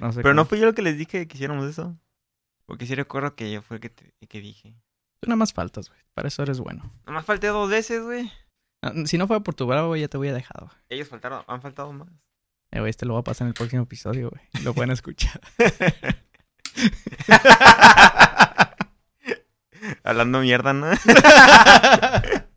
No sé Pero no fui yo el que les dije que hiciéramos eso. Porque sí recuerdo que yo fue el que, te- que dije. Tú nada más faltas, güey. Para eso eres bueno. Nomás falté dos veces, güey. Ah, Si no fuera por tu bravo, güey, ya te hubiera dejado. Ellos faltaron, han faltado más. Eh, güey, este lo voy a pasar en el próximo episodio, güey. Lo pueden escuchar. Hablando mierda, ¿no?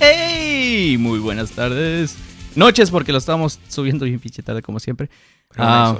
¡Hey! Muy buenas tardes. Noches, porque lo estamos subiendo bien pinche tarde, como siempre. Ah,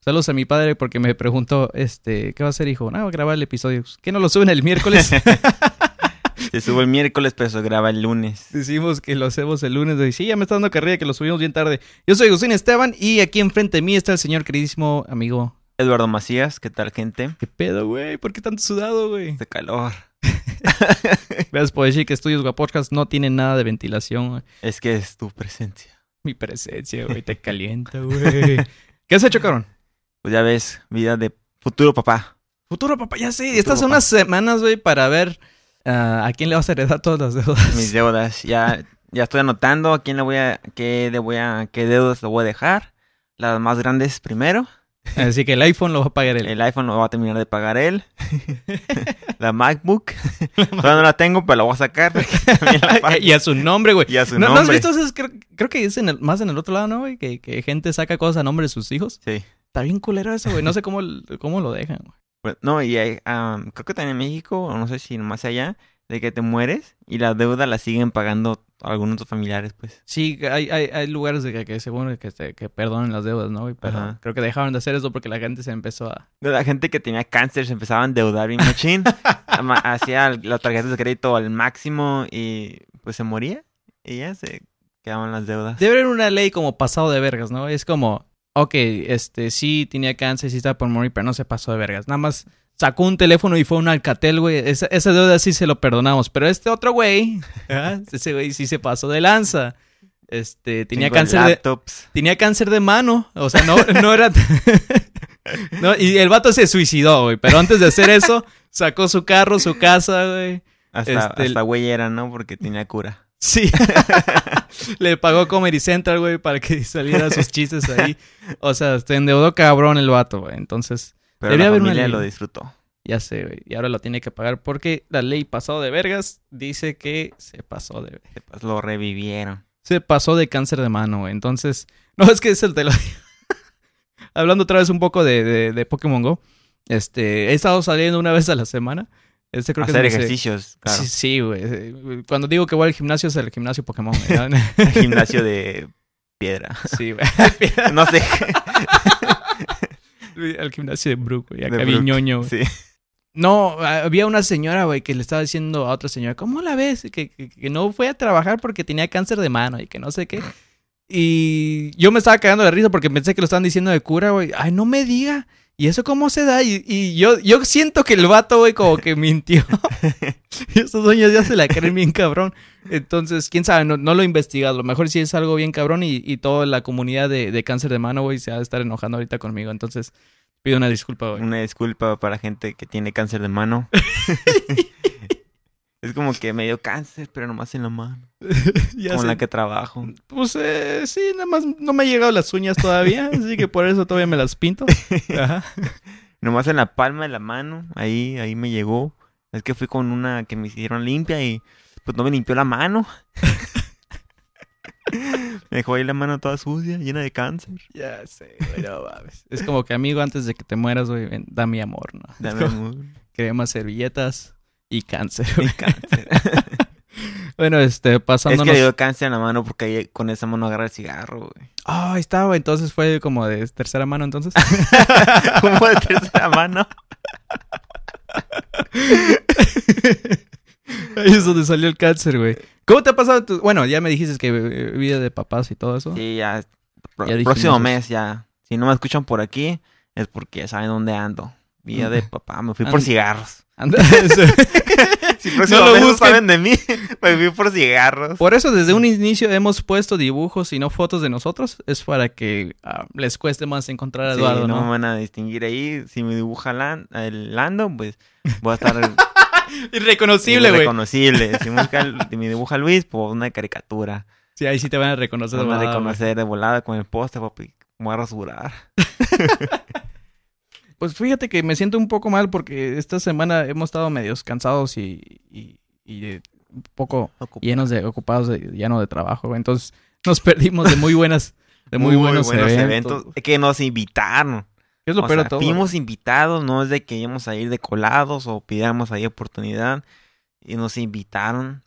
Saludos a mi padre porque me preguntó, este, ¿qué va a hacer, hijo? No, va a grabar el episodio. ¿Qué no lo suben el miércoles? Se sube el miércoles, pero se graba el lunes. Decimos que lo hacemos el lunes. Y sí, ya me está dando carrera que lo subimos bien tarde. Yo soy Agustín Esteban y aquí enfrente de mí está el señor queridísimo amigo. Eduardo Macías, ¿qué tal, gente? ¿Qué pedo, güey? ¿Por qué tanto sudado, güey? De calor. Gracias por decir que Estudios Guapodcast no tienen nada de ventilación, güey. Es que es tu presencia. Mi presencia, güey, te calienta, güey. ¿Qué has hecho, cabrón? Pues ya ves, vida de futuro papá. Futuro papá, ya sé. Futuro Estas son papá. unas semanas, güey, para ver ah, a quién le vas a heredar todas las deudas. Mis deudas. Ya, ya estoy anotando a quién le voy a, qué le voy a, qué deudas le voy a dejar. Las más grandes primero. Así que el iPhone lo va a pagar él. El iPhone lo va a terminar de pagar él. la MacBook. Todavía no la tengo, pero la voy a sacar. La y a su nombre, güey. y a su ¿No, ¿no has nombre. visto eso? Creo, creo que es en el- más en el otro lado, ¿no, güey? Que, que gente saca cosas a nombre de sus hijos. Sí. Está bien culero eso, güey. No sé cómo, cómo lo dejan, güey. Pues, no, y hay, am, creo que también en México, o no sé si nomás allá, de que te mueres y la deuda la siguen pagando algunos familiares, pues. Sí, hay, hay, hay lugares de que, que según que, que perdonen las deudas, ¿no? Pero Ajá. creo que dejaron de hacer eso porque la gente se empezó a... De la gente que tenía cáncer se empezaba a endeudar bien machín. Hacía las tarjetas de crédito al máximo y pues se moría. Y ya se quedaban las deudas. Debe haber una ley como pasado de vergas, ¿no? Es como, ok, este, sí tenía cáncer, sí estaba por morir, pero no se pasó de vergas. Nada más sacó un teléfono y fue un Alcatel, güey. Esa, esa deuda sí se lo perdonamos. Pero este otro güey, ¿ah? ese güey sí se pasó de lanza. Este, tenía cáncer de, laptops. tenía cáncer de mano. O sea, no, no era. no, y el vato se suicidó, güey. Pero antes de hacer eso, sacó su carro, su casa, güey. Hasta, este, hasta güey era, ¿no? Porque tenía cura. Sí. Le pagó Comedy Central, güey, para que saliera sus chistes ahí. O sea, se endeudó cabrón el vato, güey. Entonces, Pero Debía la haber familia lo disfrutó. ya sé, güey. Y ahora lo tiene que pagar porque la ley pasado de vergas dice que se pasó de... Lo revivieron. Se pasó de cáncer de mano, güey. Entonces, no, es que es el te lo. Hablando otra vez un poco de, de, de Pokémon Go. Este, he estado saliendo una vez a la semana. Este creo que Hacer es ejercicios, claro. Sí, sí, güey. Cuando digo que voy al gimnasio es el gimnasio Pokémon. güey. Gimnasio de piedra. sí, güey. No sé. Al gimnasio de Brook, güey. Acá bien ñoño, güey. Sí. No, había una señora, güey, que le estaba diciendo a otra señora, ¿cómo la ves? Que, que, que no fue a trabajar porque tenía cáncer de mano y que no sé qué. Y yo me estaba cagando de risa porque pensé que lo estaban diciendo de cura, güey. Ay, no me diga. ¿Y eso cómo se da? Y, y yo, yo siento que el vato, güey, como que mintió. y estos dueños ya se la creen bien cabrón. Entonces, quién sabe, no, no lo he investigado. A lo mejor sí es algo bien cabrón y, y toda la comunidad de, de cáncer de mano, güey, se ha de estar enojando ahorita conmigo. Entonces, pido una disculpa, güey. Una disculpa para gente que tiene cáncer de mano. es como que me dio cáncer, pero nomás en la mano. Ya con sé. la que trabajo. Pues eh, sí, nada más no me han llegado las uñas todavía, así que por eso todavía me las pinto. Ajá. Nomás en la palma de la mano. Ahí, ahí me llegó. Es que fui con una que me hicieron limpia y pues no me limpió la mano. me dejó ahí la mano toda sucia, llena de cáncer. Ya sé, güey, no mames. Es como que, amigo, antes de que te mueras, güey, ven, da mi amor, ¿no? Dame amor. Cremas, servilletas y cáncer. Y güey. cáncer. Bueno, este, es pasándonos... que le dio cáncer en la mano porque con esa mano agarra el cigarro, güey. Ah, está, güey. Entonces fue como de tercera mano, entonces. Como de tercera mano. Ahí es donde salió el cáncer, güey. ¿Cómo te ha pasado? tu- Bueno, ya me dijiste que vida de papás y todo eso. Sí, ya. próximo mes ya. Si no me escuchan por aquí, es porque saben dónde ando. Vida de papá, me fui por cigarros. Si No lo no saben de mí, me fui por cigarros. Por eso desde un inicio hemos puesto dibujos y no fotos de nosotros. Es para que ah, les cueste más encontrar a Sí, Eduardo, no me ¿no? van a distinguir ahí. Si me dibuja Lan- el Lando, pues voy a estar Irreconocible, güey. reconocible. Si me, busca el- si me dibuja Luis, pues una caricatura. Sí, ahí sí te van a reconocer. Van a reconocer de volada con el poste, papi. Me voy a rasurar. Pues fíjate que me siento un poco mal porque esta semana hemos estado medios cansados y, y, y, eh, un poco llenos de ocupados, de, lleno de trabajo. Entonces nos perdimos de muy buenas, de muy, buenos, eventos. güey. que nos invitaron. ¿Qué es lo o peor sea, de todo? fuimos invitados, no es de que íbamos a ir de colados o pidiéramos ahí oportunidad. Y nos invitaron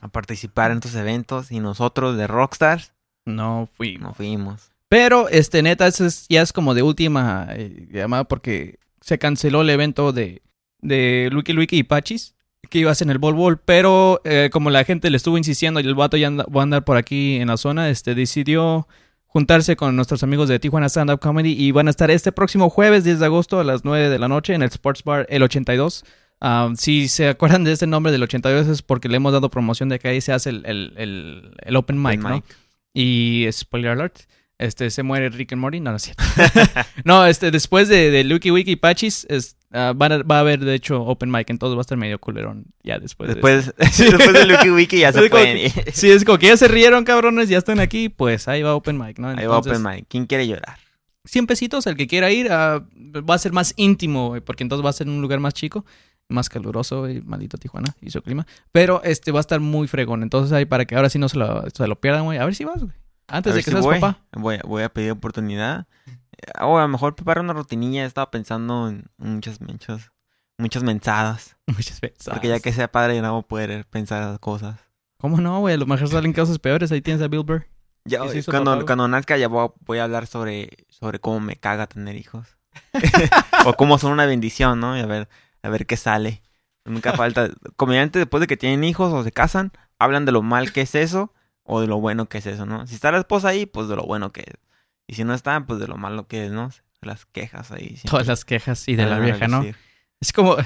a participar en estos eventos y nosotros de Rockstars No fui. no fuimos. Pero, este, neta, eso es, ya es como de última eh, llamada porque se canceló el evento de, de Luiki Luiki y Pachis que iba a ser en el Bol Bol, pero eh, como la gente le estuvo insistiendo y el vato ya anda- va a andar por aquí en la zona, este, decidió juntarse con nuestros amigos de Tijuana Stand Up Comedy y van a estar este próximo jueves 10 de agosto a las 9 de la noche en el Sports Bar El 82. Ah, si se acuerdan de este nombre del 82 es porque le hemos dado promoción de que ahí se hace el, el, el, el open mic, Open ¿no? mic. Y spoiler alert, este se muere Rick and Morty, no, no es cierto. no, este después de, de Lucky Wiki y Pachis es, ah, van a- va a haber de hecho open mic, entonces va a estar medio culerón ya después. de Después, después de Lucky Wiki ya se pueden que- ir. Sí, es como que ya se rieron, cabrones, ya están aquí, pues ahí va open mic, ¿no? Ahí va Open Mic. ¿Quién quiere llorar? 100 pesitos, el que quiera ir, ah, va a ser más íntimo, porque entonces va a ser un lugar más chico, más caluroso, güey, maldito Tijuana y su clima. Pero este va a estar muy fregón, entonces ahí para que ahora sí no se lo, se lo pierdan, güey. A ver si vas, güey. Antes de que si seas voy. papá. Voy, a- voy a pedir oportunidad. O a lo mejor preparar una rutinilla. Estaba pensando en muchas, muchas, muchas mensadas. Muchas veces. Porque ya que sea padre, ya no voy a poder pensar cosas. ¿Cómo no, güey? A lo mejor salen cosas peores. Ahí tienes a Bill Burr. Ya, ¿Qué se hizo cuando, papá, cuando nazca ya voy a, voy a hablar sobre, sobre cómo me caga tener hijos. o cómo son una bendición, ¿no? Y a ver, a ver qué sale. Nunca falta. Comediantes después de que tienen hijos o se casan, hablan de lo mal que es eso o de lo bueno que es eso, ¿no? Si está la esposa ahí, pues de lo bueno que es. Y si no está, pues de lo malo que es, ¿no? Las quejas ahí. siempre Todas las quejas y de la vieja, ¿no? decir. Es como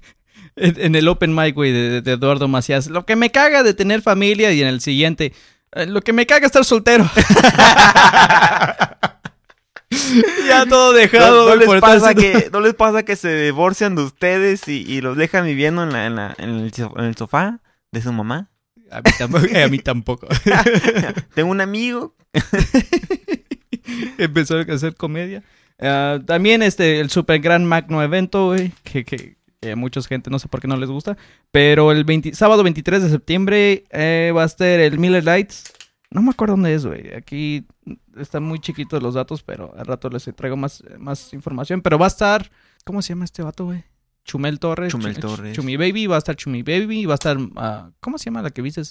en, en el open mic, güey, de, de Eduardo Macías. Lo que me caga de tener familia y en el siguiente. eh, Lo que me caga estar soltero. ya todo dejado, No, les pasa que, no les pasa que se divorcian de ustedes y, y los dejan viviendo en, la, en, la- en el, so- en el sofá de su mamá. A mí tampoco. eh, a mí tampoco. Tengo un amigo Empezó a hacer comedia. Ah, también este, el super gran magno evento, güey, que, que, que a mucha gente no sé por qué no les gusta. Pero el 20 sábado 23 de septiembre eh, va a estar el Miller Lights. No me acuerdo dónde es, güey. Aquí están muy chiquitos los datos, pero al rato les traigo más, más información. Pero va a estar, ¿cómo se llama este vato, güey? Chumel Torres. Chumel Chu- Torres. Chumi Baby, va a estar Chumi Baby, va a estar, ah, ¿cómo se llama la que viste?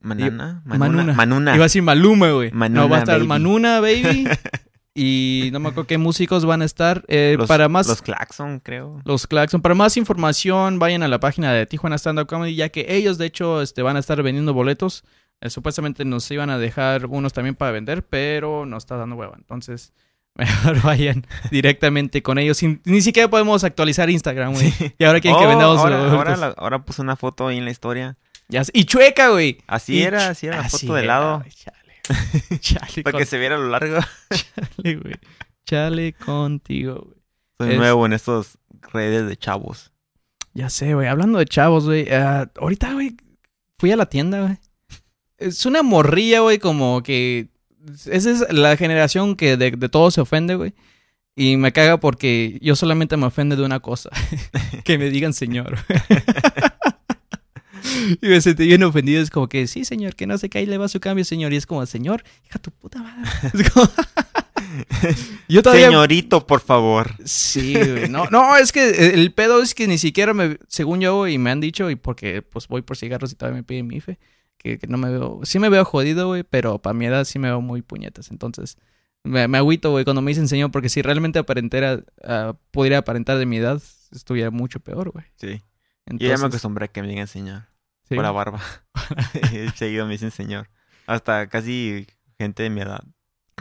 Manana, Manuna. Manuna, Manuna. Iba a decir Maluma, güey. Manuna no, va a estar Baby. Manuna Baby. y no me acuerdo qué músicos van a estar. Eh, Los- para más. Los Claxon, creo. Los Claxon. Para más información, vayan a la página de Tijuana Stand Up Comedy, ya que ellos, de hecho, este, van a estar vendiendo boletos. Eh, supuestamente nos iban a dejar unos también para vender, pero nos está dando hueva. Entonces, mejor vayan directamente con ellos. Sin- ni siquiera podemos actualizar Instagram, güey. Y ahora quieren que Oh, vendamos ahora, ahora, la- ahora puse una foto ahí en la historia. Ya y chueca, güey. Así Y era, así era la así foto de lado. Chale. Chale, Para con- que se viera a lo largo. chale, güey. Chale contigo, güey. Soy Es- nuevo en estos redes de chavos. Ya sé, güey. Hablando de chavos, güey. ah, ahorita, güey, fui a la tienda, güey. Es una morrilla, güey, como que... Esa es la generación que de, de todo se ofende, güey. Y me caga porque yo solamente me ofende de una cosa. que me digan señor. y me sentí bien ofendido. Es como que, sí, señor, que no sé qué, ahí le va su cambio, señor. Y es como, señor, hija tu puta madre. Es como- yo todavía... Señorito, por favor. Sí, güey. No, no, es que el pedo es que ni siquiera me, según yo, y me han dicho, y porque pues voy por cigarros y todavía me piden mi IFE, que, que no me veo, sí me veo jodido, güey, pero para mi edad sí me veo muy puñetas. Entonces, me, me agüito, güey, cuando me dicen señor, porque si realmente aparentara, ah, pudiera aparentar de mi edad, estuviera mucho peor, güey. Sí. Yo Entonces, ya me acostumbré a que me digan señor. sí. Por la barba. Seguido me dicen señor. Hasta casi gente de mi edad.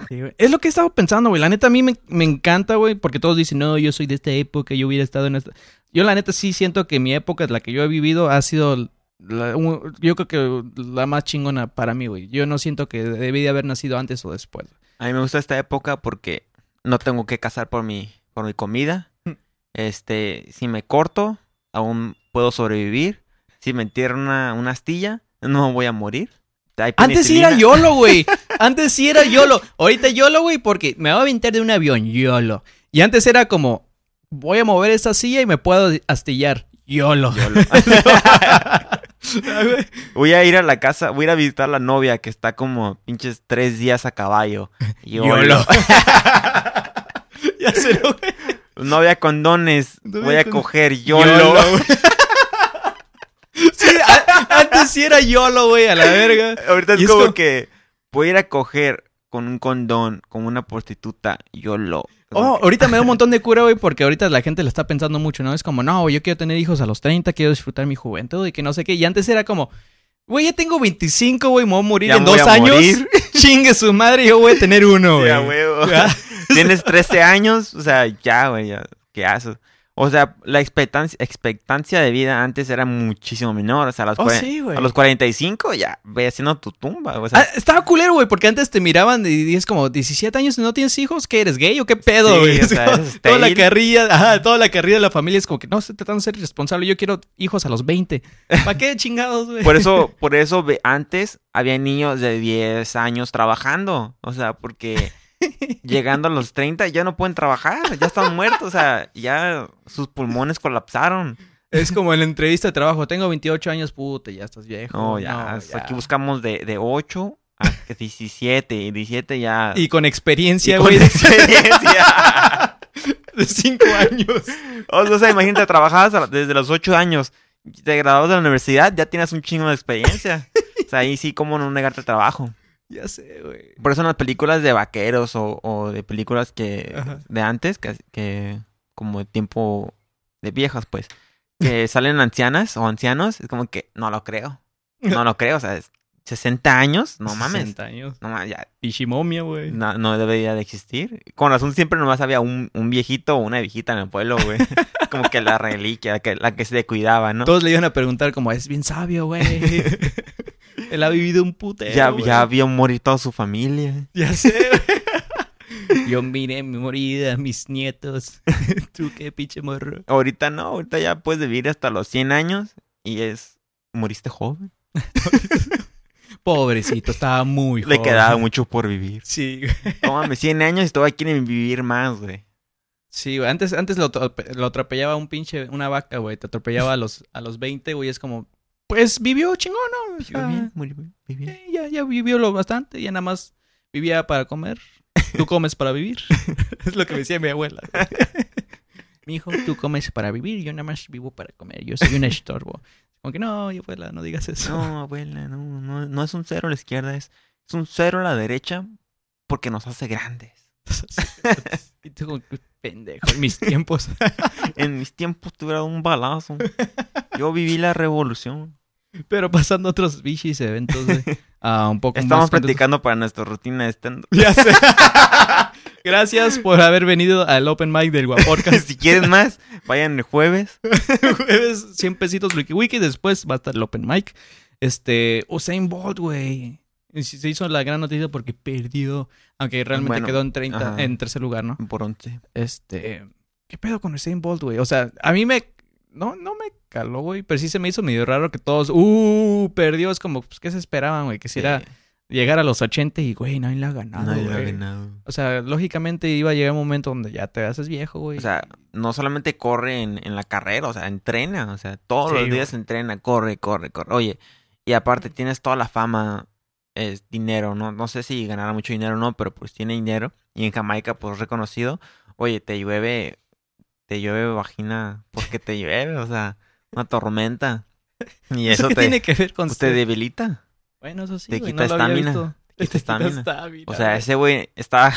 Sí, güey. Es lo que he estado pensando, güey. La neta a mí me, me encanta, güey, porque todos dicen, no, yo soy de esta época, yo hubiera estado en esta... Yo la neta sí siento que mi época, la que yo he vivido, ha sido, la- un- yo creo que la más chingona para mí, güey. Yo no siento que debí de haber nacido antes o después. A mí me gusta esta época porque no tengo que cazar por mi, por mi comida. Este, si me corto, aún puedo sobrevivir. Si me entierran una, una astilla, no voy a morir. Antes sí era. YOLO, güey. Antes sí era YOLO. Ahorita YOLO, güey, porque me voy a aventar de un avión, YOLO. Y antes era como, voy a mover esta silla y me puedo astillar, YOLO. YOLO. voy a ir a la casa, voy a ir a visitar a la novia que está como pinches tres días a caballo. YOLO. YOLO. ya se lo, güey. Novia con dones, Novia voy a con- coger YOLO. YOLO. Sí, a- antes sí era YOLO, güey, a la verga. Ahorita es como como- que voy a ir a coger con un condón, con una prostituta, YOLO. Oh, ahorita me da un montón de cura, güey, porque ahorita la gente le está pensando mucho, ¿no? Es como, no, yo quiero tener hijos a los 30, quiero disfrutar mi juventud y que no sé qué. Y antes era como, güey, ya tengo 25, güey, me voy a morir Ya en dos años. morir. Chingue su madre, yo voy a tener uno, Sí, güey. a huevo. Ya. Tienes 13 años, o sea, ya, güey, ya, ¿qué haces? O sea, la expectancia, expectancia de vida antes era muchísimo menor, o sea, a los, Oh, sí, a los 45 ya ve haciendo tu tumba, o sea, Ah, estaba culero, güey, porque antes te miraban y dices como, 17 años y no tienes hijos, ¿qué eres gay o qué pedo, Sí, güey? es toda la carrilla, ajá, toda la carrilla de la familia es como que, no, estoy tratando de ser irresponsable, yo quiero hijos a los 20. ¿Para qué chingados, güey? por eso, por eso antes había niños de 10 años trabajando, o sea, porque llegando a los 30 ya no pueden trabajar, ya están muertos, o sea, ya sus pulmones colapsaron. Es como en la entrevista de trabajo, tengo 28 años, puta, ya estás viejo. No, ya, No, aquí buscamos de, de 8 a 17, y 17 ya... Y con y experiencia, con güey, experiencia. de 5 años. O sea, imagínate, trabajabas desde los 8 años, te graduabas de la universidad, ya tienes un chingo de experiencia. O sea, ahí sí, cómo no negarte trabajo. Ya sé, güey. Por eso en las películas de vaqueros o, o de películas que Ajá. de antes, que, que como de tiempo de viejas, pues, que salen ancianas o ancianos, es como que no lo creo. No lo creo, o sea, es 60 años, no mames. 60 años. No mames, ya Pichimomia, güey. no, no debería de existir. Con razón siempre nomás había un, un viejito o una viejita en el pueblo, güey. como que la reliquia, que, la que se cuidaba, ¿no? Todos le iban a preguntar como, es bien sabio, güey. Él ha vivido un putero, ya, güey. ya vio morir toda su familia. Ya sé, güey. Yo miré mi morida, mis nietos. Tú qué pinche morro. Ahorita no, ahorita ya puedes vivir hasta los 100 años y es... Moriste joven. Pobrecito, estaba muy joven. Le quedaba mucho por vivir. Sí, güey. No mames, 100 años y todavía quieren vivir más, güey. Sí, güey. Antes, antes lo, lo atropellaba un pinche, una vaca, güey. Te atropellaba a los, a los 20, güey. Es como, pues vivió chingón, ¿no? Vivió bien, murió bien, eh, ya, ya vivió lo bastante. Ya nada más vivía para comer. Tú comes para vivir. es lo que me decía mi abuela. mi hijo, tú comes para vivir. Yo nada más vivo para comer. Yo soy un estorbo. Como que no, abuela, no digas eso. No, abuela, no, no, no es un cero a la izquierda, es, es un cero a la derecha porque nos hace grandes. y tú pendejo, en mis tiempos. En mis tiempos tuve un balazo. Yo viví la revolución. Pero pasando a otros bichis eventos, güey. Ah, un poco Estamos más practicando para nuestra rutina de stand Ya sé. Gracias por haber venido al Open Mic del Guaporcast. si quieren más, vayan el jueves. Jueves 100 pesitos Wiki Wiki. Después va a estar el Open Mic. Este, Usain Bolt, güey. Se hizo la gran noticia porque perdió. Aunque realmente Bueno, quedó en 30, ajá. en tercer lugar, ¿no? Por once. Este, ¿qué pedo con Usain Bolt, güey? O sea, a mí me no no me caló, güey, pero sí se me hizo medio raro que todos, uh, perdió, es como pues qué se esperaban, güey, que si era llegar a los 80 y güey, nadie le ha ganado, no, güey. ganado. O sea, lógicamente iba a llegar un momento donde ya te haces viejo, güey. O sea, no solamente corre en, en la carrera, o sea, entrena. O sea, todos Sí, los días entrena, corre, corre, corre. Oye, y aparte tienes toda la fama, es dinero, ¿no? No sé si ganará mucho dinero o no, pero pues tiene dinero. Y en Jamaica, pues reconocido. Oye, te llueve, te llueve vagina porque te llueve, o sea, una tormenta. Y eso qué te, tiene que ver con pues, te debilita. Bueno, eso sí, te güey, quita no estamina, te quita estamina. O sea, ese güey estaba...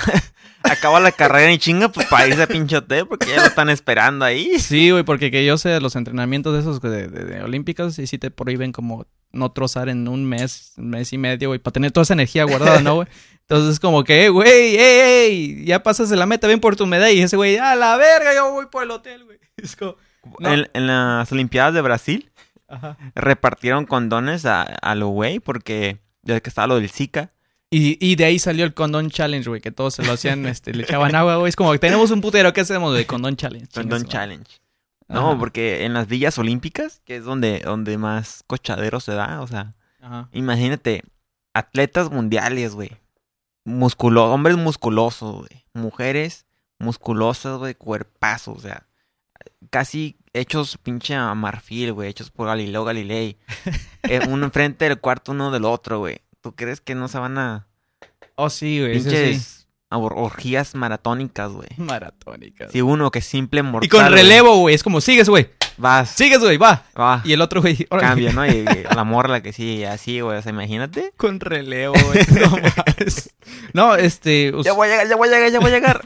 acaba la carrera y chinga, pues para irse a pinche hotel porque ya lo están esperando ahí. Sí, güey, porque que yo sé, los entrenamientos de esos de, de, de olímpicos, y sí te prohíben como no trozar en un mes, un mes y medio, güey, para tener toda esa energía guardada, ¿no, güey? Entonces, como que, "Eh, güey, ey, ey, ya pasas de la meta, ven por tu medalla. Y ese güey, a la verga, yo voy por el hotel, güey. Es como, No. En, en las Olimpiadas de Brasil ajá. repartieron condones a, a lo güey porque desde que estaba lo del Zika. Y, y de ahí salió el condón challenge, güey, que todos se lo hacían, este, le echaban agua, güey. Es como que tenemos un putero, ¿qué hacemos de condón challenge? Condón. Challenge. No, Ajá, porque en las villas olímpicas, que es donde, donde más cochadero se da, o sea, Ajá. imagínate, atletas mundiales, güey. Musculo hombres musculosos, güey. Mujeres musculosas, güey, cuerpazos, o sea, casi hechos pinche a marfil, güey, hechos por Galileo Galilei. Eh, uno enfrente del cuarto, uno del otro, güey. ¿Tú crees que no se van a Oh, sí, güey, pinches sí. or- orgías maratónicas, güey? Maratónica. Si uno que simple mortal. y con relevo, güey, es como, sigues, güey, Vas, sigues, güey, va. va. Y el otro, güey. Cambia, ¿no? Y, y la morra la que sí, así, güey. O sea, imagínate. Con relevo, güey. No, este. us- Ya voy a llegar, ya voy a llegar, ya voy a llegar.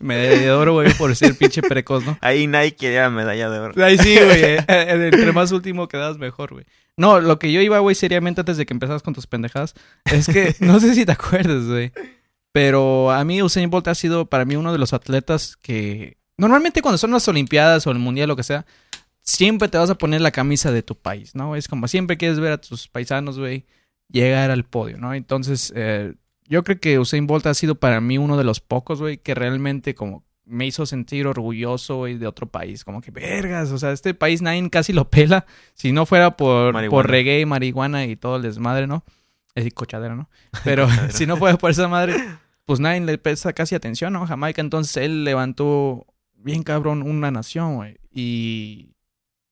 Medalla de oro, güey, por ser pinche precoz, ¿no? Ahí nadie quería la medalla de oro. Ahí sí, güey. eh, eh, Entre más último quedas mejor, güey. No, lo que yo iba, güey, seriamente antes de que empezaras con tus pendejadas, es que no sé si te acuerdas, güey. Pero a mí Usain Bolt ha sido para mí uno de los atletas que normalmente cuando son las Olimpiadas o el Mundial, lo que sea, siempre te vas a poner la camisa de tu país, ¿no? Es como siempre quieres ver a tus paisanos, güey, llegar al podio, ¿no? Entonces, eh, yo creo que Usain Bolt ha sido para mí uno de los pocos, güey, que realmente como me hizo sentir orgulloso, güey, de otro país. Como que, vergas, o sea, este país nadie casi lo pela. Si no fuera por, Marihuana. por reggae y marihuana y todo el desmadre, ¿no? Es decir, cochadera, ¿no? Pero si no fuera por esa madre, pues nadie le presta casi atención, ¿no? Jamaica, entonces él levantó bien cabrón una nación, güey. Y,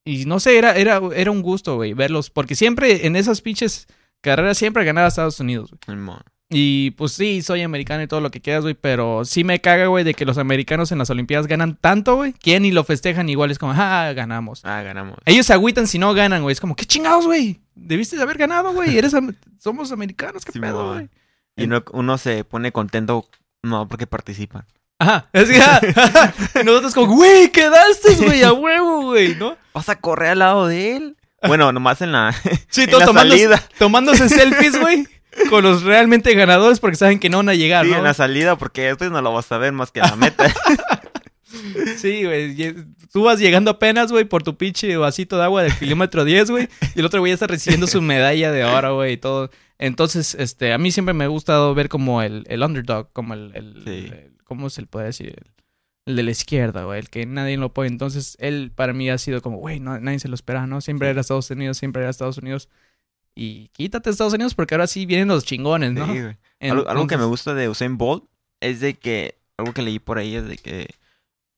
y no sé, era, era, era un gusto, güey, verlos. Porque siempre en esas pinches carreras siempre ganaba Estados Unidos, güey. Y pues sí, soy americano y todo lo que quieras, güey, pero sí me caga, güey, de que los americanos en las Olimpiadas ganan tanto, güey, que ni lo festejan igual, es como, ah, ganamos. Ah, ganamos. Ellos se agüitan si no ganan, güey, es como, qué chingados, güey, debiste de haber ganado, güey, eres am- somos americanos, qué Sí, pedo, güey. Y uno, uno se pone contento, no, porque participan. Ajá, es que, ah, nosotros como, güey, quedaste, güey, a huevo, güey, ¿no? ¿Vas a correr al lado de él? Bueno, nomás en la, Sí, en la tomando, salida. tomándose selfies, güey, con los realmente ganadores porque saben que no van a llegar, Sí, ¿no? en la salida, porque después no lo vas a ver más que en la meta. Sí, güey. Tú vas llegando apenas, güey, por tu pinche vasito de agua del kilómetro 10, güey. Y el otro güey ya está recibiendo su medalla de oro, güey, y todo. Entonces, este, a mí siempre me ha gustado ver como el, el underdog, como el, el, Sí. el- ¿cómo se le puede decir? El, de la izquierda, güey, el que nadie lo pone. Entonces, él para mí ha sido como, güey, no, nadie se lo espera, ¿no? Siempre era Estados Unidos, siempre era Estados Unidos. Y quítate Estados Unidos porque ahora sí vienen los chingones, ¿no? Sí, güey. Algo, algo que me gusta de Usain Bolt es de que, algo que leí por ahí es de que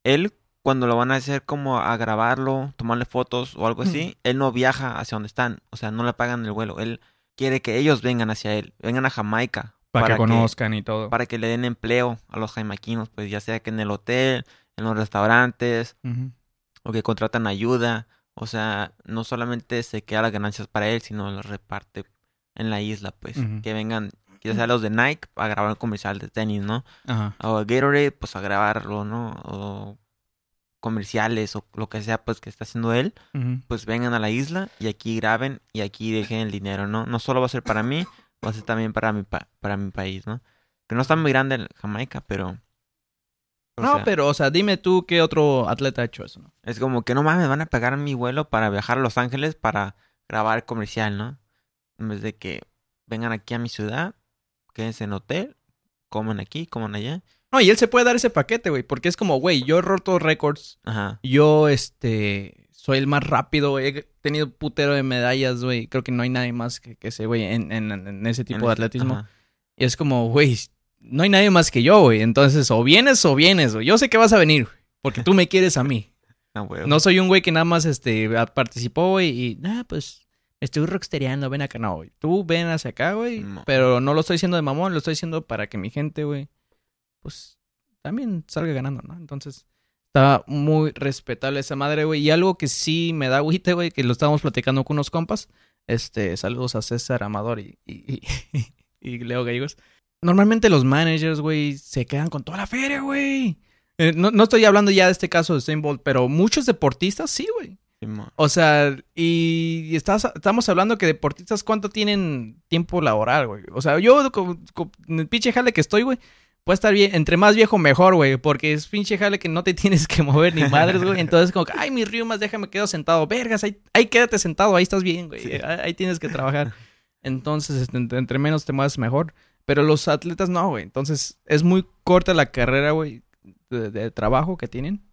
él, cuando lo van a hacer como a grabarlo, tomarle fotos o algo así, él no viaja hacia donde están, o sea, no le pagan el vuelo, él quiere que ellos vengan hacia él, vengan a Jamaica. Para, que conozcan y todo. para que le den empleo a los jamaiquinos, pues ya sea que en el hotel, en los restaurantes, o que contratan ayuda, o sea, no solamente se queda las ganancias para él, sino las reparte en la isla, pues, que vengan, ya sea los de Nike a grabar un comercial de tenis, ¿no? Ajá. O Gatorade, pues a grabarlo, ¿no? O comerciales o lo que sea, pues que está haciendo él, pues vengan a la isla y aquí graben y aquí dejen el dinero, ¿no? No solo va a ser para mí, va a ser también para mi, pa- para mi país, ¿no? Que no está muy grande el Jamaica, pero... o No, sea, pero, o sea, dime tú qué otro atleta ha hecho eso, ¿no? Es como que no mames, van a pagar mi vuelo para viajar a Los Ángeles para grabar el comercial, ¿no? En vez de que vengan aquí a mi ciudad, quédense en hotel, coman aquí, coman allá. No, y él se puede dar ese paquete, güey, porque es como, güey, yo he roto récords, Ajá. yo, este, soy el más rápido, güey, he tenido putero de medallas, güey, creo que no hay nadie más que, que ese, güey, en, en- en ese tipo En de atletismo. ajá. Y es como, güey, no hay nadie más que yo, güey, entonces o vienes o vienes, güey, yo sé que vas a venir, güey, porque tú me quieres a mí. Ah, huevo. No soy un güey que nada más, este, participó, güey, y, nada, pues, me estoy rockstereando, ven acá, no, güey. Tú ven hacia acá, güey, No. pero no lo estoy diciendo de mamón, lo estoy diciendo para que mi gente, güey, pues, también salga ganando, ¿no? Entonces, está muy respetable esa madre, güey. Y algo que sí me da agüite, güey, que lo estábamos platicando con unos compas. Este, saludos a César Amador y, y, y- y Leo Gallegos. Normalmente los managers, güey, se quedan con toda la feria, güey. Eh, no, no estoy hablando ya de este caso de Usain Bolt, pero muchos deportistas sí, güey. O sea, y estás, estamos hablando que deportistas, ¿cuánto tienen tiempo laboral, güey? O sea, yo con, con el pinche jale que estoy, güey, puede estar bien, entre más viejo mejor, güey, porque es pinche jale que no te tienes que mover ni madres, güey. Entonces, como que, ay, mis riumas, déjame quedo sentado. Vergas, ahí, ahí quédate sentado, ahí estás bien, güey. Sí. Ahí, ahí tienes que trabajar. Entonces, este, entre, menos te mueves mejor. Pero los atletas no, güey. Entonces, es muy corta la carrera, güey, de, de trabajo que tienen.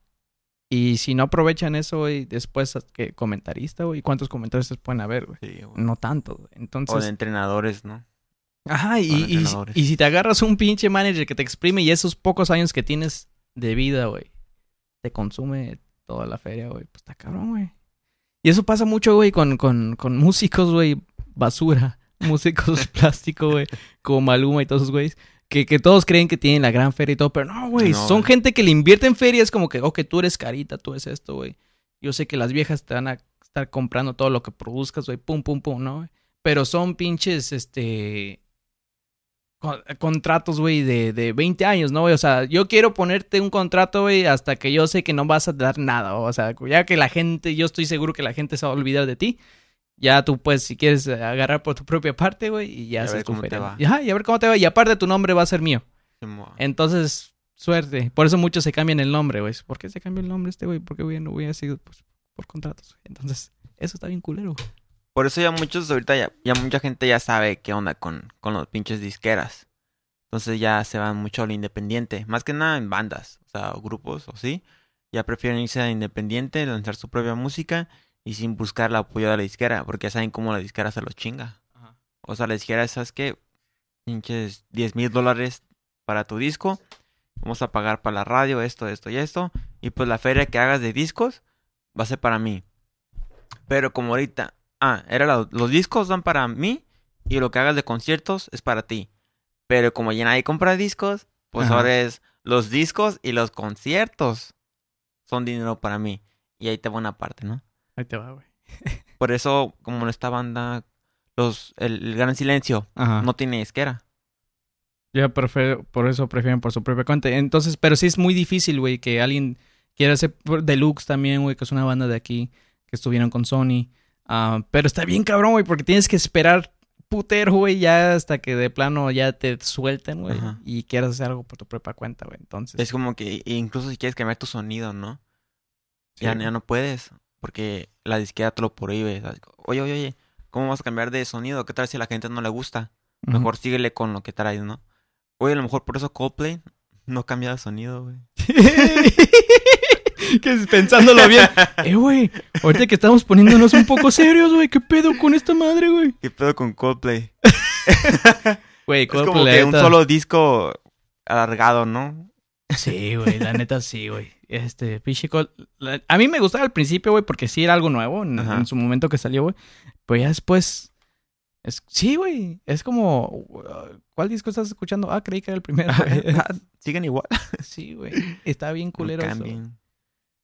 Y si no aprovechan eso, güey, después, que comentarista, güey, ¿cuántos comentaristas pueden haber, güey? Sí, güey. No tanto, güey. O Entonces, de entrenadores, ¿no? ajá, y, o y si te agarras un pinche manager que te exprime y esos pocos años que tienes de vida, güey, te consume toda la feria, güey, pues está cabrón, güey. Y eso pasa mucho, güey, con, con, con músicos, güey, basura, músicos plástico, güey, como Maluma y todos esos güeyes. Que, que todos creen que tienen la gran feria y todo, pero no, güey. No, son gente que le invierte en feria. Es como que, ok, tú eres carita, tú eres esto, güey. Yo sé que las viejas te van a estar comprando todo lo que produzcas, güey. Pum, pum, pum, ¿no? Pero son pinches, este... con- contratos, güey, de, de 20 años, ¿no, güey? O sea, yo quiero ponerte un contrato, güey, hasta que yo sé que no vas a dar nada. O sea, ya que la gente, yo estoy seguro que la gente se va a olvidar de ti. Ya tú, pues, si quieres eh, agarrar por tu propia parte, güey, y ya haces tu feria. Y, ajá, y a ver cómo te va. Y aparte, tu nombre va a ser mío. Entonces, suerte. Por eso muchos se cambian el nombre, güey. ¿Por qué se cambia el nombre este, güey? Porque, güey, no voy a seguir pues, por contratos. Entonces, eso está bien culero. Por eso ya muchos ahorita ya, ya mucha gente ya sabe qué onda con, con los pinches disqueras. Entonces ya se van mucho a lo independiente. Más que nada en bandas, o sea, o grupos o sí. Ya prefieren irse a independiente, lanzar su propia música y sin buscar el apoyo de la disquera. Porque ya saben cómo la disquera se los chinga. O sea, la disquera, ¿sabes qué? Pinches 10 mil dólares para tu disco. Vamos a pagar para la radio, esto, esto y esto. Y pues la feria que hagas de discos va a ser para mí. Pero como ahorita, ah, era la- los discos son para mí y lo que hagas de conciertos es para ti. Pero como ya nadie compra discos, pues Ajá. ahora es los discos y los conciertos son dinero para mí. Y ahí te va una parte, ¿no? Ahí te va, güey. Por eso, como en esta banda, los, el, el Gran Silencio Ajá. no tiene disquera. Ya prefiero, por eso prefieren por su propia cuenta. Entonces, pero sí es muy difícil, güey, que alguien quiera hacer Deluxe también, güey, que es una banda de aquí que estuvieron con Sony. Ah, pero está bien cabrón, güey, porque tienes que esperar putero, güey, ya hasta que de plano ya te suelten, güey, Ajá. y quieras hacer algo por tu propia cuenta, güey. Entonces, Es como que incluso si quieres cambiar tu sonido, ¿no? sí, ya, ya no puedes, porque la disquera te lo prohíbe. ¿sabes? Oye, oye, oye, ¿cómo vas a cambiar de sonido? ¿Qué tal si a la gente no le gusta? Mejor síguele con lo que traes, ¿no? Oye, a lo mejor por eso Coldplay no cambia de sonido, güey. que pensándolo bien. Eh, güey, ahorita que estamos poniéndonos un poco serios, güey, ¿qué pedo con esta madre, güey? ¿Qué pedo con Coldplay? Güey, Es como Coldplay, que un solo disco alargado, ¿no? Sí, güey, la neta sí, güey. Este, pinche A mí me gustaba al principio, güey, porque sí era algo nuevo en, su momento que salió, güey. Pero ya después. Es... Sí, güey. Es como. uh, ¿Cuál disco estás escuchando? Ah, creí que era el primero. Ah, Siguen igual. sí, güey. Está bien No culero eso. cambien.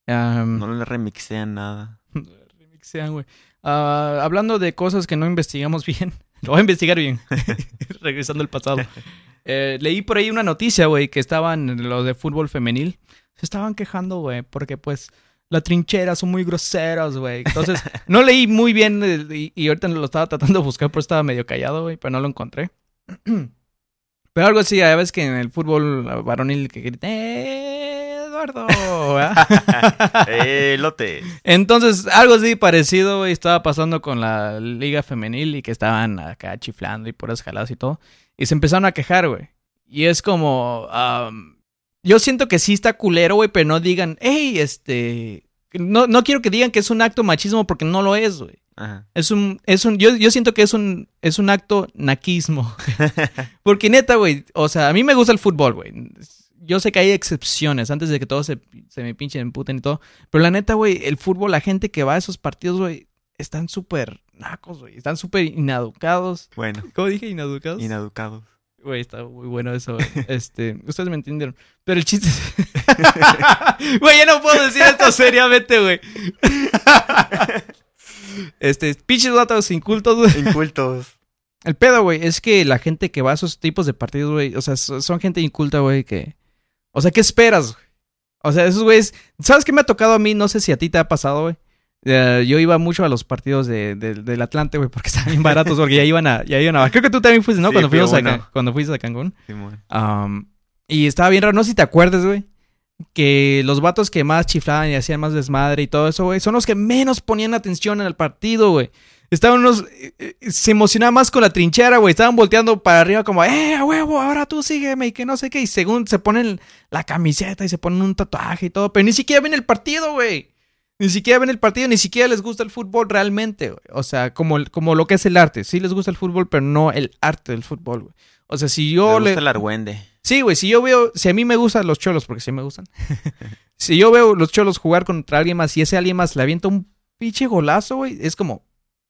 Am, No le remixean nada. remixean, güey. Ah, hablando de cosas que no investigamos bien. Lo voy a investigar bien. Regresando al pasado. Eh, leí por ahí una noticia, güey, que estaban los de fútbol femenil. Se estaban quejando, güey, porque pues la trinchera son muy groseros, güey. Entonces, no leí muy bien eh, y, y ahorita lo estaba tratando de buscar, pero estaba medio callado, güey, pero no lo encontré. Pero algo así, ya ves que en el fútbol varonil que grita, ¡Eh, Eduardo! ¡Eh, lote! Entonces, algo así parecido, güey, estaba pasando con la liga femenil y que estaban acá chiflando y puras jaladas y todo. Y se empezaron a quejar, güey. Y es como... yo siento que sí está culero, güey, pero no digan, hey, este... No, no quiero que digan que es un acto machismo porque no lo es, güey. Ajá. Es un, es un, yo, yo siento que es un, es un acto naquismo. Porque neta, güey, o sea, a mí me gusta el fútbol, güey. Yo sé que hay excepciones antes de que todos se, se me pinchen, emputen y todo. Pero la neta, güey, el fútbol, la gente que va a esos partidos, güey, están súper nacos, güey. Están súper inaducados. Bueno, ¿Cómo dije? ¿Inaducados? inaducados. Güey, está muy bueno eso, güey. Este, ustedes me entendieron. Pero el chiste es... Güey, ya no puedo decir esto seriamente, güey. Este, pinches datos incultos, güey. Incultos. El pedo, güey, es que la gente que va a esos tipos de partidos, güey, o sea, so- son gente inculta, güey, que... O sea, ¿qué esperas, güey? O sea, esos güeyes... ¿Sabes qué me ha tocado a mí? No sé si a ti te ha pasado, güey. Eh, yo iba mucho a los partidos de, de- del Atlante, güey, porque estaban bien baratos, porque ya iban a... Ya iban a creo que tú también fuiste, ¿no? Sí, cuando, fuimos a, cuando fuiste a Cancún. Simón. Um, y estaba bien raro, no sé si te acuerdas, güey. Que los vatos que más chiflaban y hacían más desmadre y todo eso, güey, son los que menos ponían atención en el partido, güey. Estaban unos. eh, eh, se emocionaban más con la trinchera, güey. Estaban volteando para arriba como, ¡eh, a huevo! Ahora tú sígueme y que no sé qué. Y según se ponen la camiseta y se ponen un tatuaje y todo, pero ni siquiera ven el partido, güey. Ni siquiera ven el partido, ni siquiera les gusta el fútbol realmente, güey. O sea, como, como lo que es el arte. Sí les gusta el fútbol, pero no el arte del fútbol, güey. O sea, si yo Me le. gusta el argüende. Sí, güey, si yo veo, si a mí me gustan los cholos, porque sí me gustan. si yo veo los cholos jugar contra alguien más y ese alguien más le avienta un pinche golazo, güey, es como,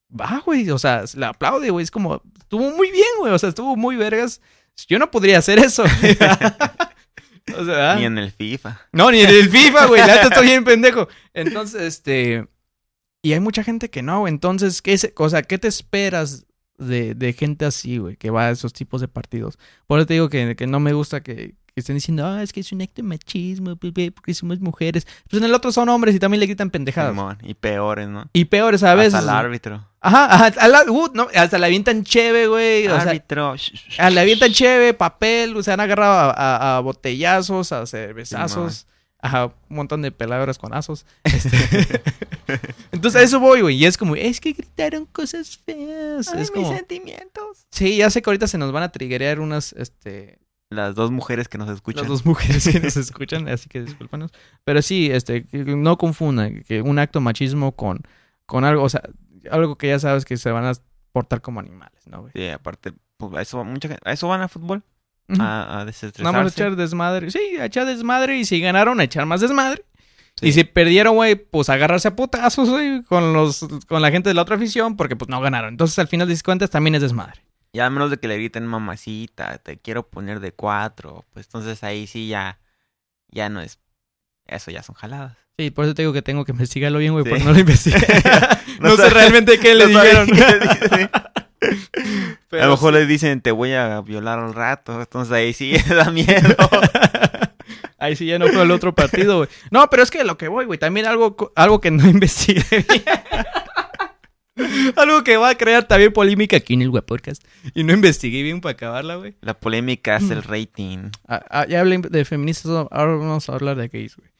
va, güey, o sea, le aplaude, güey, es como, estuvo muy bien, güey, o sea, estuvo muy vergas. Yo no podría hacer eso. o sea, Ni en el FIFA. no, ni en el FIFA, güey. La neta estoy bien pendejo. Entonces, este. Y hay mucha gente que no, güey. Entonces, ¿qué es, o sea, ¿qué te esperas de, de gente así, güey? Que va a esos tipos de partidos. Por eso te digo que, que no me gusta que, que estén diciendo, ah, es que es un acto de machismo, porque somos mujeres. Pues en el otro son hombres y también le gritan pendejadas. Simón. Y peores, ¿no? Y peores a veces. Hasta el árbitro. Ajá, ajá. a la- uh, no, hasta le avientan cheve, güey. O sea, árbitro. sh- Ah, le sh- avientan cheve, papel, o sea, han agarrado a, a- a botellazos, a cervezazos, a un montón de peladoras con azos. Este, Entonces a eso voy, güey. Y es como, es que gritaron cosas feas. Ay, es mis como, sentimientos. sí, ya sé que ahorita se nos van a triggerear unas, este, Las dos mujeres que nos escuchan. las dos mujeres que nos escuchan, así que discúlpanos. Pero sí, este, no confundan que un acto machismo con, con algo, o sea, algo que ya sabes que se van a portar como animales, ¿no, güey? Sí, aparte, pues, a eso, mucha gente- a eso van a fútbol. A, a desestresarse. Más a echar desmadre. Sí, a echar desmadre. Y si ganaron, a echar más desmadre. Sí. Y si perdieron, güey, pues agarrarse a putazos, güey, con los, con la gente de la otra afición, porque pues no ganaron. Entonces, al final de cuentas, también es desmadre. Ya a menos de que le griten mamacita, te quiero poner de cuatro. Pues entonces ahí sí ya, ya no es. Eso ya son jaladas. Sí, por eso te digo que tengo que investigarlo bien, güey, Sí. porque no lo investigué. no, No sé realmente qué le no dijeron. qué. Pero a lo mejor sí. le dicen te voy a violar al rato. Entonces ahí sí da miedo. Ahí sí ya no fue el otro partido, güey. No, pero es que lo que voy, güey, también algo, algo que no investigué bien. algo que va a crear también polémica aquí en el Web Podcast. Y no investigué bien para acabarla, güey. La polémica es el rating. Ah, ah, ya hablé de feministas, ahora vamos a hablar de gays, güey.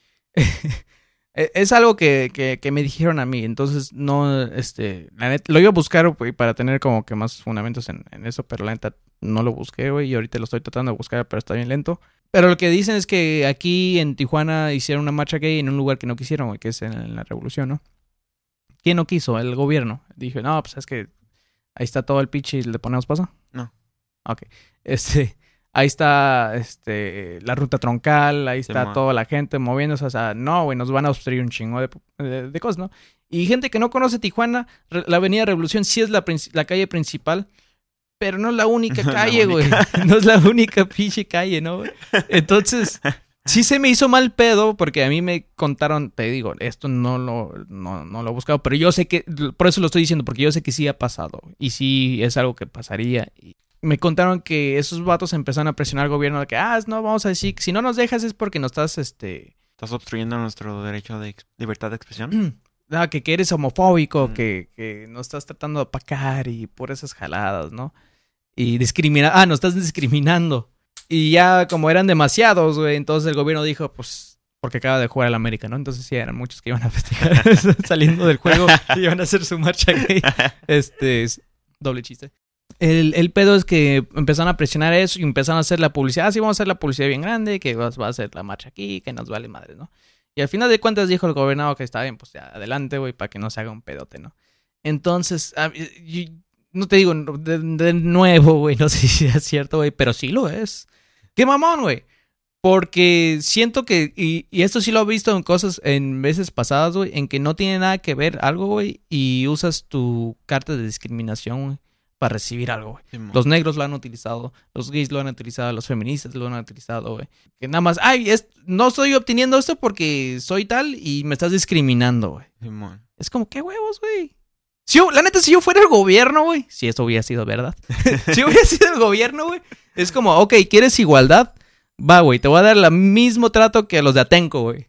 E- es algo que, que, que me dijeron a mí, entonces no, este, la neta, lo iba a buscar, güey, para tener como que más fundamentos en, en eso, pero la neta no lo busqué, güey, y ahorita lo estoy tratando de buscar, pero está bien lento. Pero lo que dicen es que aquí en Tijuana hicieron una marcha gay en un lugar que no quisieron, güey, que es en, en la revolución, ¿no? ¿Quién no quiso? El gobierno. Dije, no, pues es que ahí está todo el pitch y le ponemos paso. No. Ok. Este, ahí está este, la ruta troncal, ahí está toda la gente moviéndose. O sea, no, güey, nos van a obstruir un chingo de, de- de cosas, ¿no? Y gente que no conoce Tijuana, la Avenida Revolución sí es la, calle principal, pero no es la única calle, güey. No es la única pinche calle, ¿no? Entonces, sí se me hizo mal pedo porque a mí me contaron, te digo, esto no lo, no, no lo he buscado, pero yo sé que, por eso lo estoy diciendo, porque yo sé que sí ha pasado y sí es algo que pasaría. Y me contaron que esos vatos empezaron a presionar al gobierno de que, ah, no, vamos a decir, si no nos dejas es porque nos estás, este, ¿Estás obstruyendo nuestro derecho de libertad de expresión? ah, que, que eres homofóbico, Mm. que, que nos estás tratando de apacar y por esas jaladas, ¿no? Y discriminar, ah, nos estás discriminando. Y ya como eran demasiados, güey, entonces el gobierno dijo, pues, porque acaba de jugar al América, ¿no? Entonces sí, eran muchos que iban a festejar saliendo del juego y iban a hacer su marcha gay. Este, es doble chiste. El, el pedo es que empezaron a presionar eso y empezaron a hacer la publicidad. Ah, sí, vamos a hacer la publicidad bien grande, que va, a hacer la marcha aquí, que nos vale madre, ¿no? Y al final de cuentas dijo el gobernador que está bien, pues ya, adelante, güey, para que no se haga un pedote, ¿no? Entonces, ah, no te digo de, de nuevo, güey, no sé si es cierto, güey, pero sí lo es. ¡Qué mamón, güey! Porque siento que, y, y esto sí lo he visto en cosas, en veces pasadas, güey, en que no tiene nada que ver algo, güey, y usas tu carta de discriminación, güey, para recibir algo, güey. Los negros lo han utilizado, los gays lo han utilizado, los feministas lo han utilizado, güey. Que nada más, ay, es- no estoy obteniendo esto porque soy tal y me estás discriminando, güey. Simón. Es como, ¿qué huevos, güey? Si yo- la neta, si yo fuera el gobierno, güey, si esto hubiera sido verdad, si hubiera sido el gobierno, güey, es como, ok, ¿quieres igualdad? Va, güey, te voy a dar el mismo trato que a los de Atenco, güey.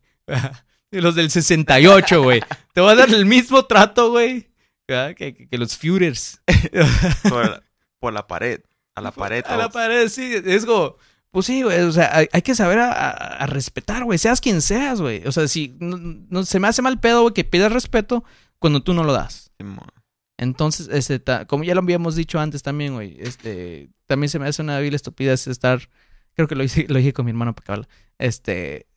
Los del 68, güey. Te voy a dar el mismo trato, güey, ¿verdad? que, que- que los Führers. Por la, por la pared. A la pared. A la pared, sí. Es como, pues sí, güey. O sea, hay, hay que saber a, a- a respetar, güey. Seas quien seas, güey. O sea, si no, no- se me hace mal pedo, güey, que pidas respeto cuando tú no lo das. Entonces, este, ta- como ya lo habíamos dicho antes también, güey, este, también se me hace una vil estupidez estar, creo que lo hice, lo dije con mi hermano para este,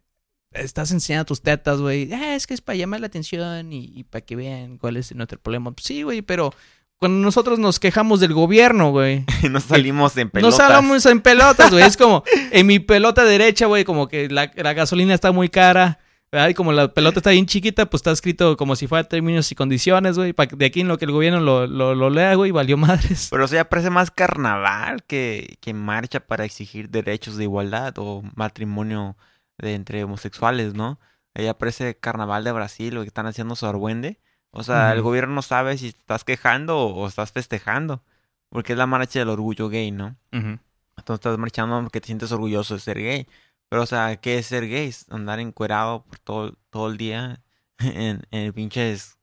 estás enseñando tus tetas, güey, ah, es que es para llamar la atención y, y para que vean cuál es nuestro problema. Pues sí, güey, pero cuando nosotros nos quejamos del gobierno, güey, no salimos en no pelotas. salamos en pelotas, güey. Es como en mi pelota derecha, güey, como que la, la gasolina está muy cara. ¿verdad? Y como la pelota está bien chiquita, pues está escrito como si fuera términos y condiciones, güey. De aquí en lo que el gobierno lo, lo, lo lea, güey, valió madres. Pero eso ya parece más carnaval que, que marcha para exigir derechos de igualdad o matrimonio de entre homosexuales, ¿no? Ya parece carnaval de Brasil, lo que están haciendo su argüende. O sea, el gobierno no sabe si estás quejando o, o estás festejando. Porque es la marcha del orgullo gay, ¿no? Entonces estás marchando porque te sientes orgulloso de ser gay. Pero, o sea, ¿qué es ser gay? Andar encuerado por todo, todo el día en, en pinches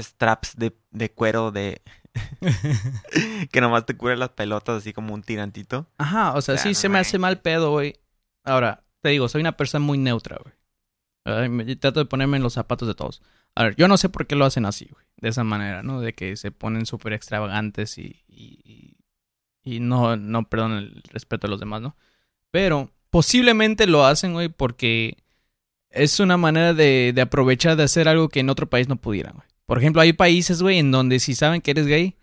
straps de, de cuero de... que nomás te cubre las pelotas así como un tirantito. Ajá, o sea, sí se me hace mal pedo, güey. Ahora, te digo, soy una persona muy neutra, güey. Trato de ponerme en los zapatos de todos. A ver, yo no sé por qué lo hacen así, güey. De esa manera, ¿no? De que se ponen súper extravagantes y, y, no, no perdonan el respeto de los demás, ¿no? Pero posiblemente lo hacen, güey, porque es una manera de, de aprovechar de hacer algo que en otro país no pudieran, güey. Por ejemplo, hay países, güey, en donde si saben que eres gay,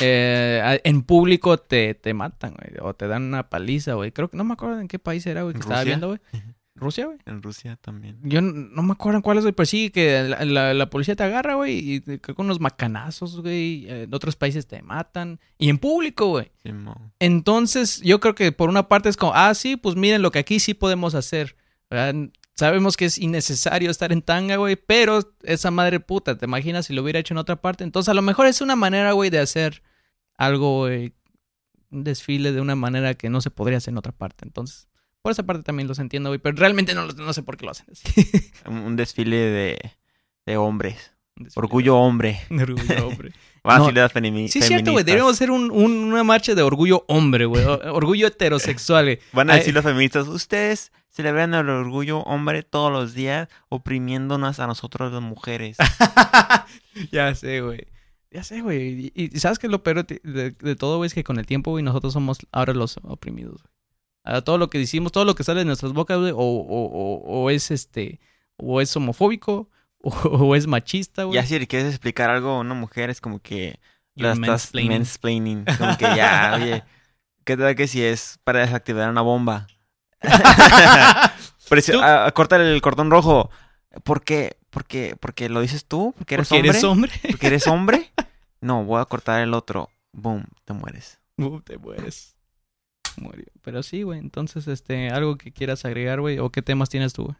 eh, en público te, te matan, güey. O te dan una paliza, güey. Creo que no me acuerdo en qué país era, güey, que estaba viendo, güey. ¿Rusia, güey? En Rusia también. Yo no me acuerdo en cuál es, güey, pero sí que la, la- la policía te agarra, güey, y te- con unos macanazos, güey. En otros países te matan. Y en público, güey. Entonces, yo creo que por una parte es como, ah, sí, pues miren lo que aquí sí podemos hacer. ¿verdad? Sabemos que es innecesario estar en tanga, güey, pero esa madre puta, ¿te imaginas si lo hubiera hecho en otra parte? Entonces, a lo mejor es una manera, güey, de hacer algo, güey, un desfile de una manera que no se podría hacer en otra parte. Entonces, por esa parte también los entiendo, güey, pero realmente no, los- no sé por qué lo hacen así. Un, desfile de, de hombres. Desfile Orgullo hombre. de orgullo, hombre. Va No. Sí, es cierto, güey. Deberíamos hacer un- un- una marcha de orgullo hombre, güey. Orgullo heterosexual, güey. Van a Ay. decir los feministas, ustedes celebran el orgullo hombre todos los días oprimiéndonos a nosotros las mujeres. ya sé, güey. Ya sé, güey. Y, y ¿sabes qué es lo peor de, de- de todo, güey? Es que con el tiempo, güey, nosotros somos ahora los oprimidos, güey. Ahora todo lo que decimos, todo lo que sale de nuestras bocas, güey, o, o, o, o es este, o es homofóbico, o, o es machista, güey. ya si le quieres explicar algo a una mujer es como que la estás mansplaining. Como que ya, oye, ¿qué tal que si es para desactivar una bomba? Ah, corta el cordón rojo. ¿Por qué? ¿Porque, porque lo dices tú? ¿Porque eres Porque hombre? eres hombre. ¿Porque eres hombre? No, voy a cortar el otro. Boom, te mueres. Uh, te mueres. Murió. Pero sí, güey. Entonces, este, algo que quieras agregar, güey, o qué temas tienes tú, güey.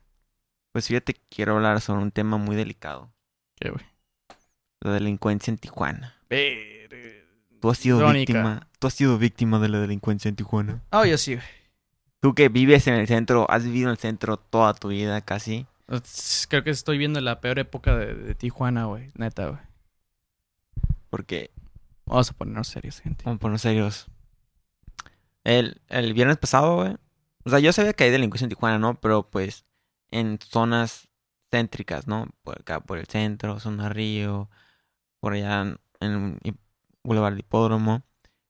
Pues fíjate, quiero hablar sobre un tema muy delicado. ¿Qué, güey? La delincuencia en Tijuana. Tú has sido Crónica. víctima. Tú has sido víctima de la delincuencia en Tijuana. Oh, yo sí, güey. Tú que vives en el centro, has vivido en el centro toda tu vida casi. Creo que estoy viendo la peor época de, de Tijuana, güey. Neta, güey. Porque, Vamos a ponernos serios, gente. vamos a ponernos serios. El, el viernes pasado, güey. O sea, yo sabía que hay delincuencia en Tijuana, ¿no? Pero pues en zonas céntricas, ¿no? Por acá, por el centro, zona Río, por allá en, Boulevard Hipódromo.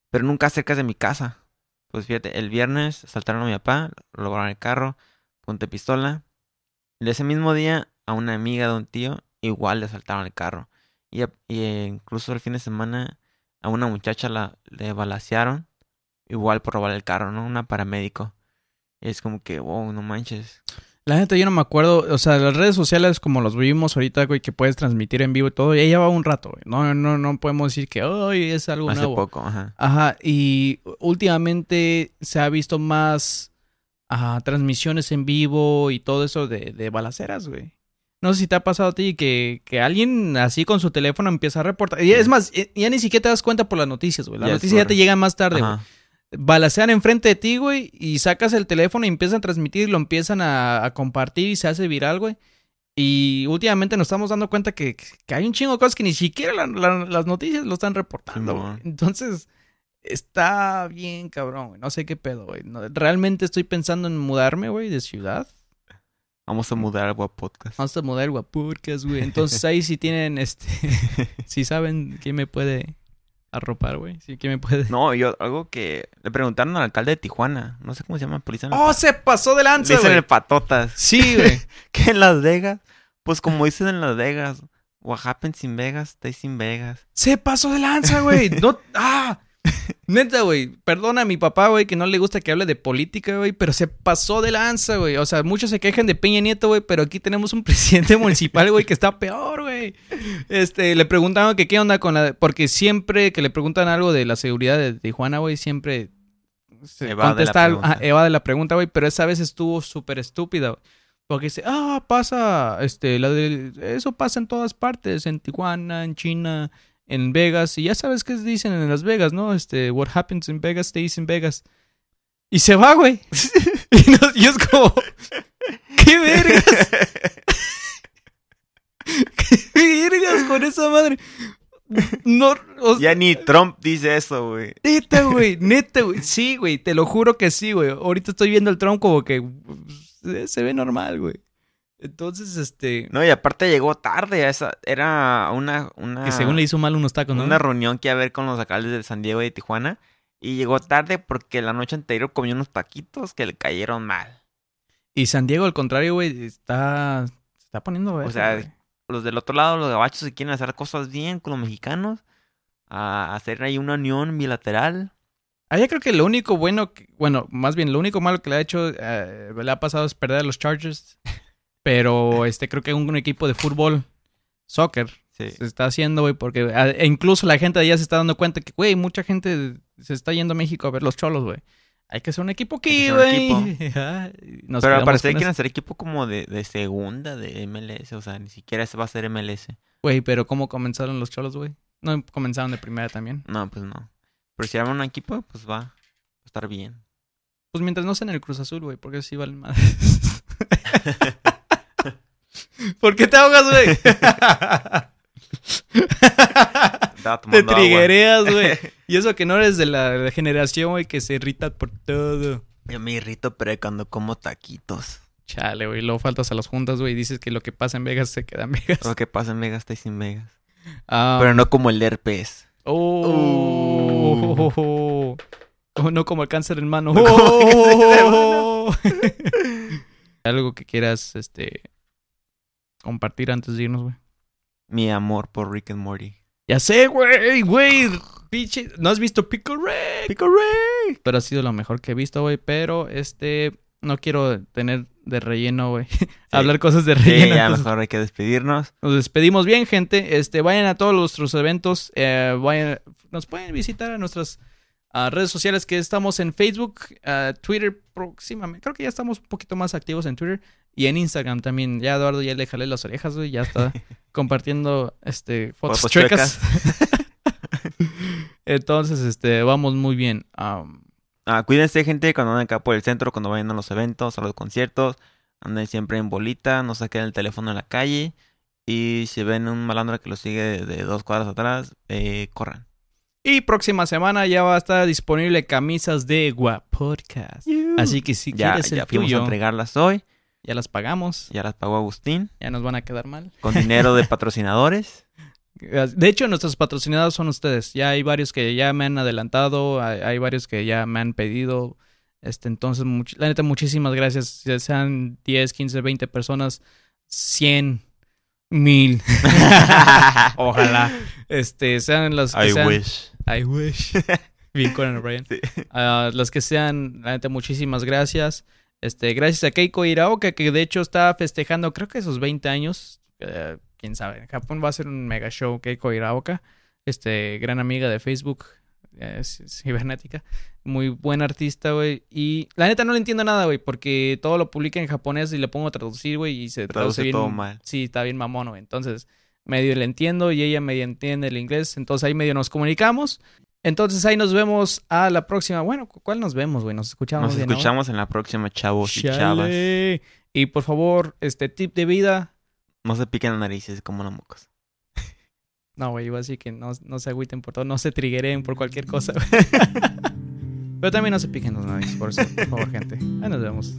Pero nunca cerca de mi casa. Pues fíjate, el viernes asaltaron a mi papá, robaron el carro, punta pistola. Y ese mismo día, a una amiga de un tío, igual le asaltaron el carro. Y, eh, incluso el fin de semana, a una muchacha la, le balacearon, igual por robar el carro, ¿no? Una paramédico. Y es como que, wow, no manches. La neta, yo no me acuerdo. O sea, las redes sociales como los vivimos ahorita, güey, que puedes transmitir en vivo y todo, ya lleva un rato, güey. No, no, no podemos decir que hoy es algo Hace nuevo. poco, ajá. Ajá, y últimamente se ha visto más ajá, transmisiones en vivo y todo eso de, de balaceras, güey. No sé si te ha pasado a ti que, que alguien así con su teléfono empieza a reportar. Y es más, ya ni siquiera te das cuenta por las noticias, güey. Las noticias ya te llegan más tarde, güey. Balacean enfrente de ti, güey, y sacas el teléfono y empiezan a transmitir, lo empiezan a, a compartir y se hace viral, güey. Y últimamente nos estamos dando cuenta que, que hay un chingo de cosas que ni siquiera la- la- las noticias lo están reportando, güey. Entonces, está bien, cabrón, güey. No sé qué pedo, güey. No, realmente estoy pensando en mudarme, güey, de ciudad. Vamos a mudar al Guap Podcast. Vamos a mudar guapurcas, güey. Entonces ahí sí tienen, este, si saben quién me puede arropar, güey. Sí, quién me puede... No, yo, algo que le preguntaron al alcalde de Tijuana. No sé cómo se llama, policía. ¡Oh, se pasó de lanza, dicen el patotas. Sí, güey. que en Las Vegas, pues como dicen en Las Vegas, what happens in Vegas, stays in Vegas. Se pasó de lanza, güey. No, ah. Neta, güey. Perdona a mi papá, güey, que no le gusta que hable de política, güey, pero se pasó de lanza, güey. O sea, muchos se quejan de Peña Nieto, güey, pero aquí tenemos un presidente municipal, güey, que está peor, güey. Este, le preguntaban que qué onda con la... Porque siempre que le preguntan algo de la seguridad de Tijuana, güey, siempre se la contesta algo, pregunta. ajá, evade la pregunta, güey, pero esa vez estuvo súper estúpida, güey. Porque dice, ah, pasa, este, la de, eso pasa en todas partes, en Tijuana, en China, en Vegas, y ya sabes qué dicen en Las Vegas, ¿no? Este, what happens in Vegas stays in Vegas. Y se va, güey. y, nos- y es como, ¿qué vergas? ¿Qué vergas con esa madre? No, o Ya ni Trump dice eso, güey. Neta, güey, neta, güey. Sí, güey, te lo juro que sí, güey. Ahorita estoy viendo el Trump como que se, se ve normal, güey. Entonces, este. No, y aparte llegó tarde. Esa, era una, una, Que según le hizo mal unos tacos, ¿no? una reunión que iba a ver con los alcaldes de San Diego y de Tijuana. Y llegó tarde porque la noche anterior comió unos taquitos que le cayeron mal. Y San Diego, al contrario, güey, está. Se está poniendo, verga, O sea. Los del otro lado, los gabachos, si quieren hacer cosas bien con los mexicanos, a hacer ahí una unión bilateral. Allá creo que lo único bueno, que- bueno, más bien lo único malo que le ha hecho, eh, le ha pasado es perder a los Chargers. Pero este creo que un, equipo de fútbol, soccer, Sí. se está haciendo, güey, porque e incluso la gente de allá se está dando cuenta que, güey, mucha gente se está yendo a México a ver los cholos, güey. Hay que hacer un equipo aquí, güey. Pero al parecer quieren hacer equipo como de, de segunda, de MLS. O sea, ni siquiera se va a hacer MLS. Güey, pero ¿cómo comenzaron los cholos, güey? No comenzaron de primera también. No, pues no. Pero si arman un equipo, pues va a estar bien. Pues mientras no sea en el Cruz Azul, güey, porque sí valen más. ¿Por qué te ahogas, güey? Te triguereas, güey. Y eso que no eres de la, generación, güey, que se irrita por todo. Yo me irrito, pero cuando como taquitos. Chale, güey. Luego faltas a las juntas, güey, y dices que lo que pasa en Vegas se queda en Vegas. Lo que pasa en Vegas está sin Vegas. Ah, Pero no como el herpes. Oh, Oh, no como el cáncer en mano. No Oh. Algo que quieras, este, compartir antes de irnos, güey. Mi amor por Rick and Morty. Ya sé, güey, güey. Pinche, ¿no has visto Pickle Rick? ¡Pico Rick! Pero ha sido lo mejor que he visto, güey. Pero, este, no quiero tener de relleno, güey. Hablar cosas de Sí, relleno. ya entonces- mejor hay que despedirnos. Nos despedimos bien, gente. Este, vayan a todos nuestros eventos. eh, vayan, nos pueden visitar a nuestras ah, redes sociales que estamos en Facebook, ah, Twitter próximamente. Creo que ya estamos un poquito más activos en Twitter y en Instagram también. Ya Eduardo ya le jalé las orejas, güey. Ya está compartiendo este fotos, Fotos chuecas. Entonces, este, vamos muy bien. Am, Ah, cuídense, gente, cuando anden acá por el centro, cuando vayan a los eventos, a los conciertos. Anden siempre en bolita, no saquen el teléfono en la calle. Y si ven un malandro que lo sigue de, de dos cuadras atrás, eh, corran. Y próxima semana ya va a estar disponible camisas de Guapodcast. Así que si ya quieres el ya fuimos a tuyo, entregarlas hoy. ya las pagamos. Ya las pagó Agustín. Ya nos van a quedar mal. Con dinero de patrocinadores. De hecho, nuestros patrocinados son ustedes. Ya hay varios que ya me han adelantado, hay, hay varios que ya me han pedido. Este, entonces, much- la neta, muchísimas gracias. Ya sean 10, 15, 20 personas, 100, 1000. Ojalá. Este, sean las que sean. wish. I wish. Bien Conan O'Brien. Sí. Ah, las que sean, la neta, muchísimas gracias. Este, gracias a Keiko Iraoka, que de hecho está festejando, creo que sus 20 años. Eh, quién sabe. En Japón va a ser un mega show Keiko Iraoka. Este, gran amiga de Facebook. es, es cibernética. Muy buen artista, güey. Y la neta no le entiendo nada, güey, porque todo lo publica en japonés y le pongo a traducir, güey, y se traduce, Traduce bien. todo mal. Sí, está bien mamón, güey. Entonces, medio le entiendo y ella medio entiende el inglés. Entonces ahí medio nos comunicamos. Entonces ahí nos vemos a la próxima. Bueno, ¿cu- ¿cuál nos vemos, güey? Nos escuchamos. Nos escuchamos en la próxima, chavos y chavas. Y por favor, este tip de vida. No se piquen las narices como una mocos. No, güey, iba a decir que no, no se agüiten por todo, no se triggeren por cualquier cosa. Pero también no se piquen los narices, por eso, por favor, gente. Ahí nos vemos.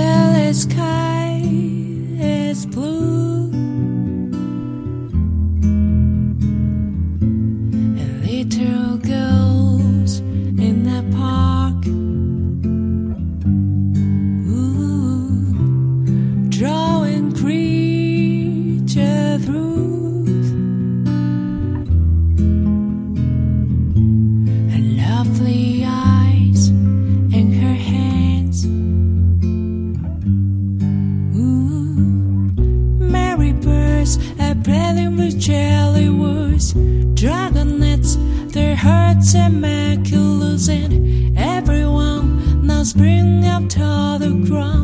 A this blue. Hearts maculous, and everyone now spring up to the ground.